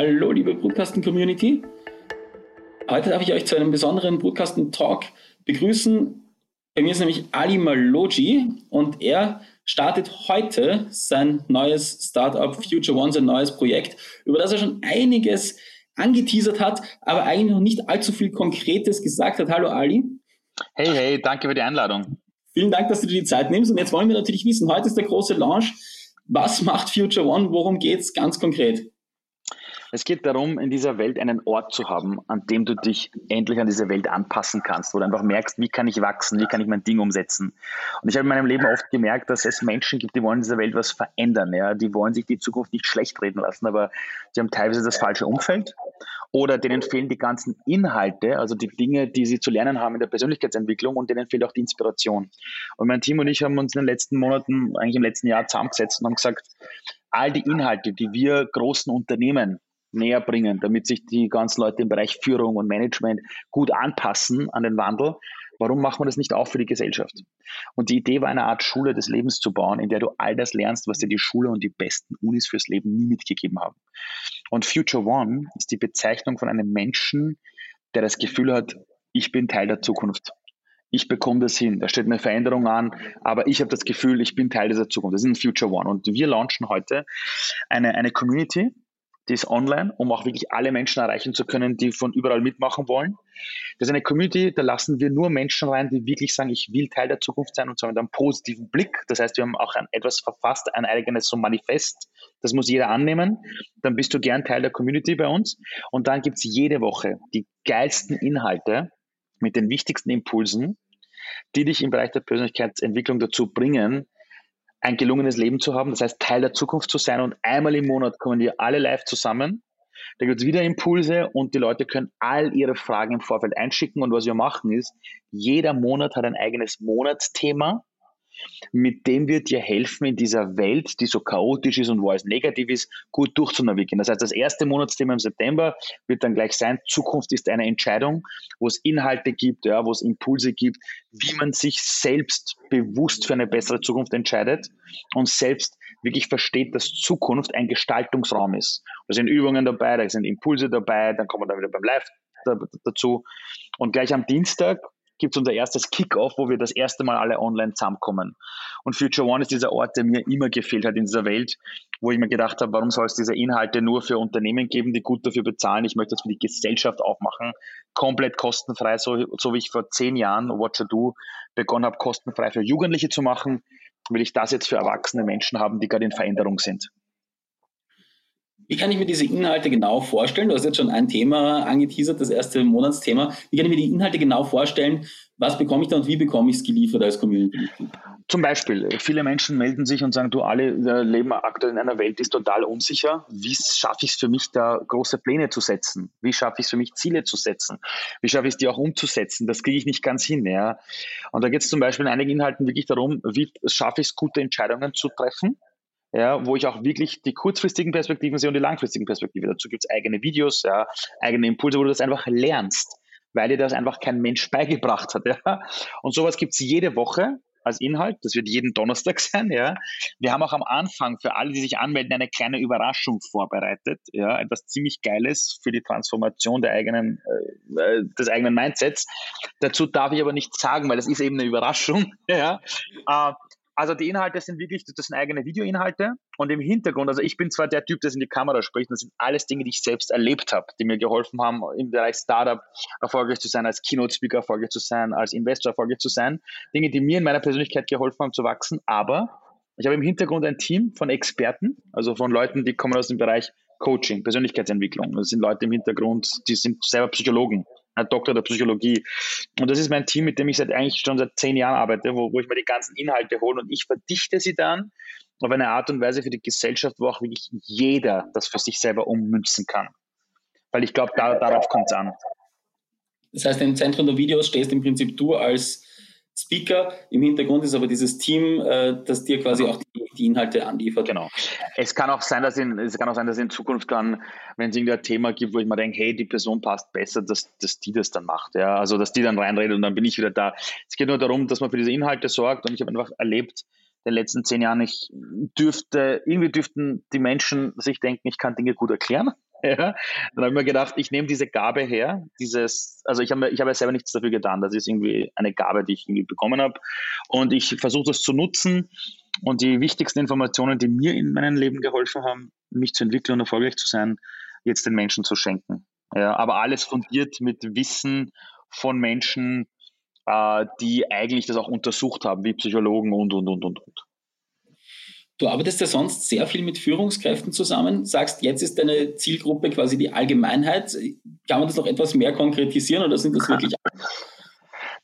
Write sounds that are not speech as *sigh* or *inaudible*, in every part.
Hallo, liebe Brutkasten-Community. Heute darf ich euch zu einem besonderen Brutkasten-Talk begrüßen. Bei mir ist nämlich Ali Maloji und er startet heute sein neues Startup Future One, sein neues Projekt, über das er schon einiges angeteasert hat, aber eigentlich noch nicht allzu viel Konkretes gesagt hat. Hallo Ali. Hey, hey, danke für die Einladung. Vielen Dank, dass du dir die Zeit nimmst. Und jetzt wollen wir natürlich wissen, heute ist der große Launch. Was macht Future One? Worum geht es ganz konkret? Es geht darum, in dieser Welt einen Ort zu haben, an dem du dich endlich an diese Welt anpassen kannst, wo du einfach merkst, wie kann ich wachsen, wie kann ich mein Ding umsetzen. Und ich habe in meinem Leben oft gemerkt, dass es Menschen gibt, die wollen in dieser Welt was verändern. Ja? Die wollen sich die Zukunft nicht schlecht reden lassen, aber sie haben teilweise das falsche Umfeld oder denen fehlen die ganzen Inhalte, also die Dinge, die sie zu lernen haben in der Persönlichkeitsentwicklung und denen fehlt auch die Inspiration. Und mein Team und ich haben uns in den letzten Monaten, eigentlich im letzten Jahr zusammengesetzt und haben gesagt, all die Inhalte, die wir großen Unternehmen näher bringen, damit sich die ganzen Leute im Bereich Führung und Management gut anpassen an den Wandel. Warum macht man das nicht auch für die Gesellschaft? Und die Idee war, eine Art Schule des Lebens zu bauen, in der du all das lernst, was dir die Schule und die besten Unis fürs Leben nie mitgegeben haben. Und Future One ist die Bezeichnung von einem Menschen, der das Gefühl hat, ich bin Teil der Zukunft. Ich bekomme das hin. Da steht eine Veränderung an, aber ich habe das Gefühl, ich bin Teil dieser Zukunft. Das ist ein Future One. Und wir launchen heute eine, eine Community, die ist online, um auch wirklich alle Menschen erreichen zu können, die von überall mitmachen wollen. Das ist eine Community, da lassen wir nur Menschen rein, die wirklich sagen, ich will Teil der Zukunft sein und zwar mit einem positiven Blick. Das heißt, wir haben auch ein, etwas verfasst, ein eigenes so Manifest. Das muss jeder annehmen. Dann bist du gern Teil der Community bei uns. Und dann gibt's jede Woche die geilsten Inhalte mit den wichtigsten Impulsen, die dich im Bereich der Persönlichkeitsentwicklung dazu bringen, ein gelungenes Leben zu haben, das heißt Teil der Zukunft zu sein und einmal im Monat kommen wir alle live zusammen. Da gibt es wieder Impulse und die Leute können all ihre Fragen im Vorfeld einschicken und was wir machen ist, jeder Monat hat ein eigenes Monatsthema mit dem wir dir helfen, in dieser Welt, die so chaotisch ist und wo alles negativ ist, gut durchzunavigieren. Das heißt, das erste Monatsthema im September wird dann gleich sein, Zukunft ist eine Entscheidung, wo es Inhalte gibt, ja, wo es Impulse gibt, wie man sich selbst bewusst für eine bessere Zukunft entscheidet und selbst wirklich versteht, dass Zukunft ein Gestaltungsraum ist. Da sind Übungen dabei, da sind Impulse dabei, dann kommen wir dann wieder beim Live dazu. Und gleich am Dienstag gibt es unser erstes Kick-Off, wo wir das erste Mal alle online zusammenkommen. Und Future One ist dieser Ort, der mir immer gefehlt hat in dieser Welt, wo ich mir gedacht habe, warum soll es diese Inhalte nur für Unternehmen geben, die gut dafür bezahlen? Ich möchte das für die Gesellschaft auch machen, komplett kostenfrei, so, so wie ich vor zehn Jahren Watcher Do begonnen habe, kostenfrei für Jugendliche zu machen, will ich das jetzt für erwachsene Menschen haben, die gerade in Veränderung sind. Wie kann ich mir diese Inhalte genau vorstellen? Du hast jetzt schon ein Thema angeteasert, das erste Monatsthema. Wie kann ich mir die Inhalte genau vorstellen? Was bekomme ich da und wie bekomme ich es geliefert als Community? Zum Beispiel, viele Menschen melden sich und sagen, du, alle leben aktuell in einer Welt, die ist total unsicher. Wie schaffe ich es für mich, da große Pläne zu setzen? Wie schaffe ich es für mich, Ziele zu setzen? Wie schaffe ich es, die auch umzusetzen? Das kriege ich nicht ganz hin. Ja? Und da geht es zum Beispiel in einigen Inhalten wirklich darum, wie schaffe ich es, gute Entscheidungen zu treffen? Ja, wo ich auch wirklich die kurzfristigen Perspektiven sehe und die langfristigen Perspektiven. Dazu gibt es eigene Videos, ja, eigene Impulse, wo du das einfach lernst, weil dir das einfach kein Mensch *laughs* beigebracht hat. Ja. Und sowas gibt es jede Woche als Inhalt. Das wird jeden Donnerstag *laughs* sein. Ja. Wir haben auch am Anfang für alle, die sich anmelden, eine kleine Überraschung vorbereitet. Ja. Etwas ziemlich Geiles für die Transformation der eigenen, äh, äh des eigenen Mindsets. Dazu darf ich aber nichts sagen, weil das ist eben eine Überraschung. *laughs* Ja. Äh, also die Inhalte sind wirklich, das sind eigene Videoinhalte und im Hintergrund, also ich bin zwar der Typ, der in die Kamera spricht, das sind alles Dinge, die ich selbst erlebt habe, die mir geholfen haben, im Bereich Startup erfolgreich zu sein, als Keynote-Speaker erfolgreich zu sein, als Investor erfolgreich zu sein. Dinge, die mir in meiner Persönlichkeit geholfen haben zu wachsen, aber ich habe im Hintergrund ein Team von Experten, also von Leuten, die kommen aus dem Bereich Coaching, Persönlichkeitsentwicklung. Das sind Leute im Hintergrund, die sind selber Psychologen, Doktor der Psychologie. Und das ist mein Team, mit dem ich seit eigentlich schon seit zehn Jahren arbeite, wo, wo ich mir die ganzen Inhalte hole und ich verdichte sie dann auf eine Art und Weise für die Gesellschaft, wo auch wirklich jeder das für sich selber ummünzen kann. Weil ich glaube, da, darauf kommt es an. Das heißt, im Zentrum der Videos stehst im Prinzip du als Speaker. Im Hintergrund ist aber dieses Team, äh, das dir quasi auch die, die, Inhalte anliefert. Genau. Es kann auch sein, dass in, es kann auch sein, dass in Zukunft dann, wenn es irgendein Thema gibt, wo ich mir denke, hey, die Person passt besser, dass, dass die das dann macht. Ja? Also dass die dann reinredet und dann bin ich wieder da. Es geht nur darum, dass man für diese Inhalte sorgt und ich habe einfach erlebt, den letzten zehn Jahren, ich dürfte, irgendwie dürften die Menschen sich denken, ich kann Dinge gut erklären. *laughs* Ja, dann habe ich mir gedacht, ich nehme diese Gabe her, dieses, also ich habe ich habe ja selber nichts dafür getan, das ist irgendwie eine Gabe, die ich irgendwie bekommen habe und ich versuche das zu nutzen und die wichtigsten Informationen, die mir in meinem Leben geholfen haben, mich zu entwickeln und erfolgreich zu sein, jetzt den Menschen zu schenken. Ja, aber alles fundiert mit Wissen von Menschen, äh, die eigentlich das auch untersucht haben, wie Psychologen und, und, und, und, und. Du arbeitest ja sonst sehr viel mit Führungskräften zusammen, sagst, jetzt ist deine Zielgruppe quasi die Allgemeinheit. Kann man das noch etwas mehr konkretisieren oder sind das *laughs* wirklich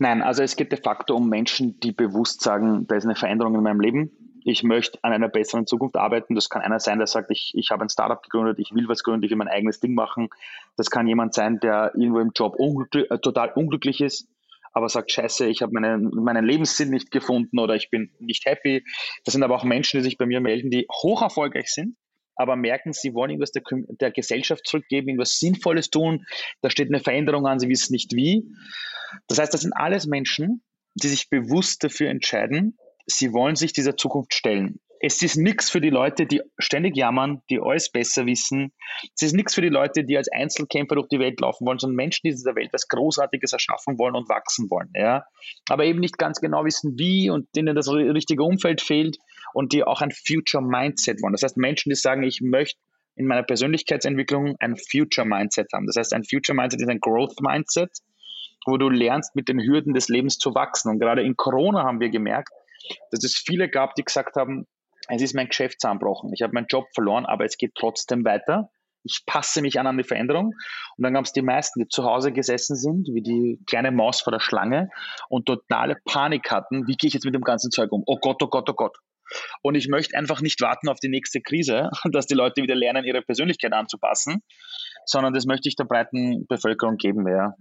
Nein, also es geht de facto um Menschen, die bewusst sagen, da ist eine Veränderung in meinem Leben. Ich möchte an einer besseren Zukunft arbeiten. Das kann einer sein, der sagt, ich, ich habe ein Startup gegründet, ich will was gründen, ich will mein eigenes Ding machen. Das kann jemand sein, der irgendwo im Job unglücklich, äh, total unglücklich ist, aber sagt, scheiße, ich habe meinen, meinen Lebenssinn nicht gefunden oder ich bin nicht happy. Das sind aber auch Menschen, die sich bei mir melden, die hoch erfolgreich sind, aber merken, sie wollen irgendwas der, der Gesellschaft zurückgeben, irgendwas Sinnvolles tun. Da steht eine Veränderung an, sie wissen nicht wie. Das heißt, das sind alles Menschen, die sich bewusst dafür entscheiden, sie wollen sich dieser Zukunft stellen es ist nichts für die Leute, die ständig jammern, die alles besser wissen. Es ist nichts für die Leute, die als Einzelkämpfer durch die Welt laufen wollen, sondern Menschen, die in dieser Welt was Großartiges erschaffen wollen und wachsen wollen. Ja? Aber eben nicht ganz genau wissen, wie und denen das richtige Umfeld fehlt und die auch ein Future Mindset wollen. Das heißt, Menschen, die sagen, ich möchte in meiner Persönlichkeitsentwicklung ein Future Mindset haben. Das heißt, ein Future Mindset ist ein Growth Mindset, wo du lernst, mit den Hürden des Lebens zu wachsen. Und gerade in Corona haben wir gemerkt, dass es viele gab, die gesagt haben, es ist mein Geschäft zusammenbrochen. Ich habe meinen Job verloren, aber es geht trotzdem weiter. Ich passe mich an an die Veränderung. Und dann gab es die meisten, die zu Hause gesessen sind, wie die kleine Maus vor der Schlange und totale Panik hatten. Wie gehe ich jetzt mit dem ganzen Zeug um? Oh Gott, oh Gott, oh Gott. Und ich möchte einfach nicht warten auf die nächste Krise, *laughs* dass die Leute wieder lernen, ihre Persönlichkeit anzupassen, sondern das möchte ich der breiten Bevölkerung geben. Ja.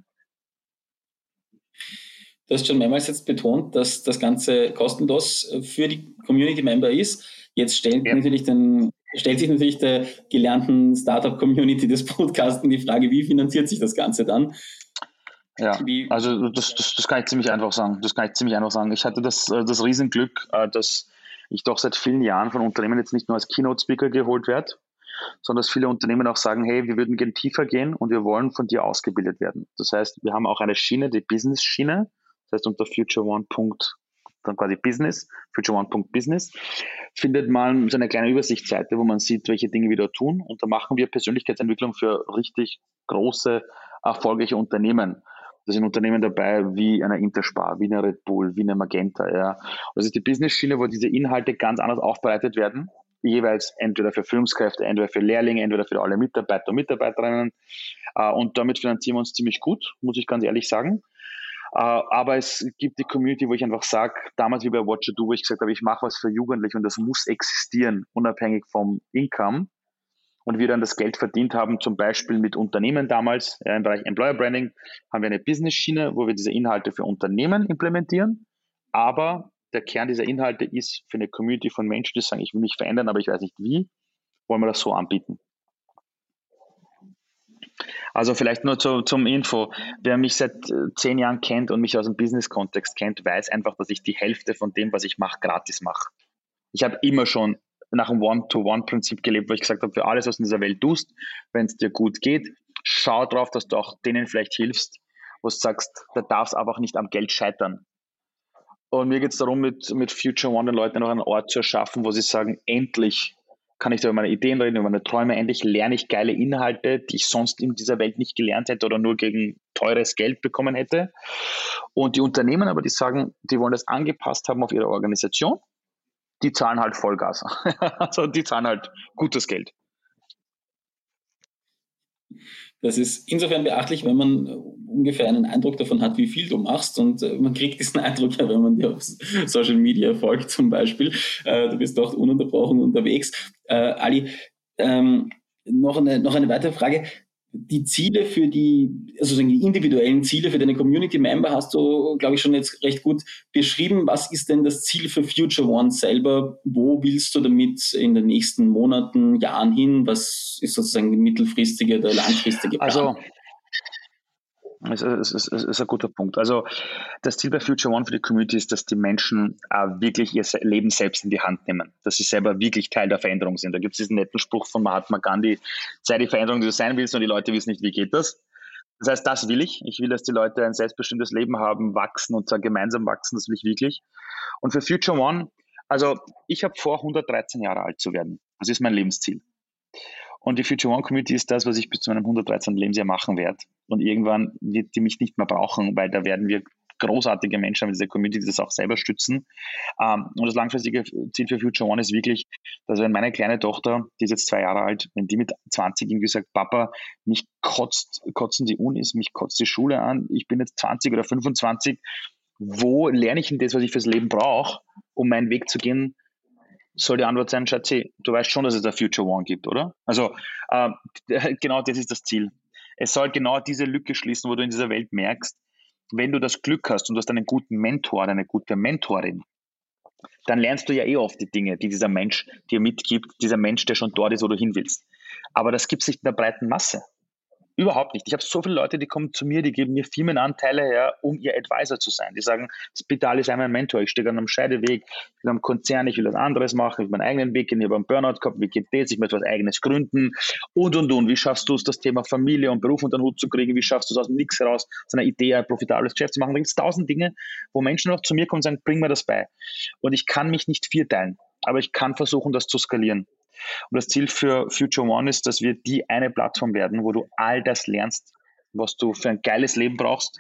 Du hast schon mehrmals jetzt betont, dass das Ganze kostenlos für die Community-Member ist. Jetzt stellt, ja. natürlich den, stellt sich natürlich der gelernten Startup-Community des Podcasten die Frage, wie finanziert sich das Ganze dann? Ja, wie, also das, das, das kann ich ziemlich einfach sagen. Das kann ich ziemlich einfach sagen. Ich hatte das, äh, das Riesenglück, äh, dass ich doch seit vielen Jahren von Unternehmen jetzt nicht nur als Keynote-Speaker geholt werde, sondern dass viele Unternehmen auch sagen, hey, wir würden gerne tiefer gehen und wir wollen von dir ausgebildet werden. Das heißt, wir haben auch eine Schiene, die Business-Schiene, das heißt unter Future One. Dann quasi Business, futureone.business, findet man so eine kleine Übersichtsseite, wo man sieht, welche Dinge wir da tun. Und da machen wir Persönlichkeitsentwicklung für richtig große, erfolgreiche Unternehmen. Da sind Unternehmen dabei wie eine Interspar, wie eine Red Bull, wie eine Magenta. Ja. Das ist die Business-Schiene, wo diese Inhalte ganz anders aufbereitet werden. Jeweils entweder für Führungskräfte, entweder für Lehrlinge, entweder für alle Mitarbeiter und Mitarbeiterinnen. Äh, und damit finanzieren wir uns ziemlich gut, muss ich ganz ehrlich sagen. Äh, aber es gibt die Community, wo ich einfach sage, damals wie bei Watcher Do, wo ich gesagt habe, ich mache was für Jugendliche und das muss existieren, unabhängig vom Income. Und wir dann das Geld verdient haben, zum Beispiel mit Unternehmen damals, im Bereich Employer Branding, haben wir eine Business-Schiene, wo wir diese Inhalte für Unternehmen implementieren. Aber der Kern dieser Inhalte ist für eine Community von Menschen, die sagen, ich will mich verändern, aber ich weiß nicht wie, wollen wir das so anbieten. Also vielleicht nur zu, zum Info. Wer mich seit äh, zehn Jahren kennt und mich aus dem Business-Kontext kennt, weiß einfach, dass ich die Hälfte von dem, was ich mache, gratis mache. Ich habe immer schon nach dem One-to-One-Prinzip gelebt, wo ich gesagt habe, für alles, was in dieser Welt tust, wenn es dir gut geht, schau drauf, dass du auch denen vielleicht hilfst, wo du sagst, da darf es einfach nicht am Geld scheitern. Und mir geht es darum, mit, mit Future One den Leuten noch einen Ort zu erschaffen, wo sie sagen, endlich kann ich da über meine Ideen reden, über meine Träume. Endlich lerne ich geile Inhalte, die ich sonst in dieser Welt nicht gelernt hätte oder nur gegen teures Geld bekommen hätte. Und die Unternehmen aber, die sagen, die wollen das angepasst haben auf ihre Organisation, die zahlen halt Vollgas. *laughs* also die zahlen halt gutes Geld. Das ist insofern beachtlich, wenn man ungefähr einen Eindruck davon hat, wie viel du machst. Und äh, man kriegt diesen *laughs* Eindruck ja, wenn man dir auf Social Media folgt zum Beispiel. Äh, du bist dort ununterbrochen unterwegs. Äh, Ali, ähm, noch, eine, noch eine weitere Frage die Ziele für die, also die individuellen Ziele für deine Community Member hast du, glaube ich, schon jetzt recht gut beschrieben. Was ist denn das Ziel für Future One selber? Wo willst du damit in den nächsten Monaten, Jahren hin? Was ist sozusagen die mittelfristige oder langfristige Plan? Also, Das ist, ist, ist, ist, ein guter Punkt. Also das Ziel bei Future One für die Community ist, dass die Menschen äh, wirklich ihr Leben selbst in die Hand nehmen, dass sie selber wirklich Teil der Veränderung sind. Da gibt es diesen netten Spruch von Mahatma Gandhi, sei die Veränderung, die du sein willst und die Leute wissen nicht, wie geht das. Das heißt, das will ich. Ich will, dass die Leute ein selbstbestimmtes Leben haben, wachsen und zwar gemeinsam wachsen, das will ich wirklich. Und für Future One, also ich habe vor, 113 Jahre alt zu werden. Das ist mein Lebensziel. Und die Future One Community ist das, was ich bis zu meinem 113. Lebensjahr machen werde. Und irgendwann wird die mich nicht mehr brauchen, weil da werden wir großartige Menschen mit dieser Community, die das auch selber stützen. Ähm, und das langfristige Ziel für Future One ist wirklich, dass wenn meine kleine Tochter, die ist jetzt zwei Jahre alt, wenn die mit 20 irgendwie sagt, Papa, mich kotzt, kotzen die Unis, mich kotzt die Schule an, ich bin jetzt 20 oder 25, wo lerne ich denn das, was ich fürs Leben brauche, um meinen Weg zu gehen, soll die Antwort sein, Schatzi, du weißt schon, dass es da Future One gibt, oder? Also äh, *laughs* genau das ist das Ziel. Es soll genau diese Lücke schließen, wo du in dieser Welt merkst, wenn du das Glück hast und du hast einen guten Mentor, eine gute Mentorin, dann lernst du ja eh oft die Dinge, die dieser Mensch dir mitgibt, dieser Mensch, der schon dort ist, wo du hin willst. Aber das gibt es nicht in der breiten Masse. Überhaupt nicht. Ich habe so viele Leute, die kommen zu mir, die geben mir Firmenanteile her, um ihr Advisor zu sein. Die sagen, Spital ist einmal ein Mentor, ich stehe an einem Scheideweg, ich bin am Konzern, ich will was anderes machen, ich will meinen eigenen Weg gehen, ich habe einen Burnout gehabt, wie geht das, ich möchte was eigenes gründen und, und, und. Wie schaffst du es, das Thema Familie und Beruf unter den Hut zu kriegen? Wie schaffst du es aus dem Nix heraus, so eine Idee, ein profitables Geschäft zu machen? Da gibt es tausend Dinge, wo Menschen noch zu mir kommen und sagen, bring mir das bei. Und ich kann mich nicht vierteilen, aber ich kann versuchen, das zu skalieren. Und das Ziel für Future One ist, dass wir die eine Plattform werden, wo du all das lernst, was du für ein geiles Leben brauchst,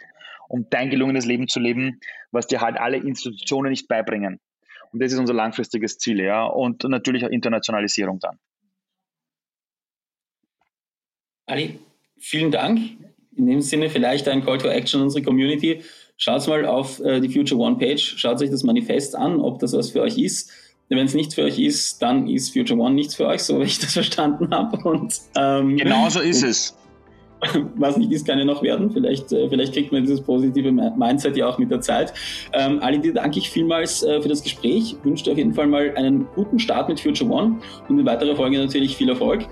um dein gelungenes Leben zu leben, was dir halt alle Institutionen nicht beibringen. Und das ist unser langfristiges Ziel, ja. Und natürlich auch Internationalisierung dann. Ali, vielen Dank. In dem Sinne vielleicht ein Call to Action an unsere Community. Schaut mal auf äh, die Future One Page, schaut euch das Manifest an, ob das was für euch ist. Wenn es nichts für euch ist, dann ist Future One nichts für euch, so wie ich das *laughs* verstanden habe. Ähm, genau so ist *laughs* es. Was nicht ist, kann ja noch werden. Vielleicht, äh, vielleicht kriegt man dieses positive Mindset ja auch mit der Zeit. Ähm, Ali, dir danke ich vielmals äh, für das Gespräch. Ich wünsche dir auf jeden Fall mal einen guten Start mit Future One und in weiterer Folge natürlich viel Erfolg.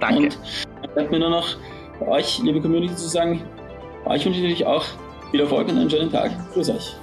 Danke. Und dann bleibt mir nur noch euch, liebe Community, zu sagen, euch wünsche ich natürlich auch viel Erfolg und einen schönen Tag. Grüß euch.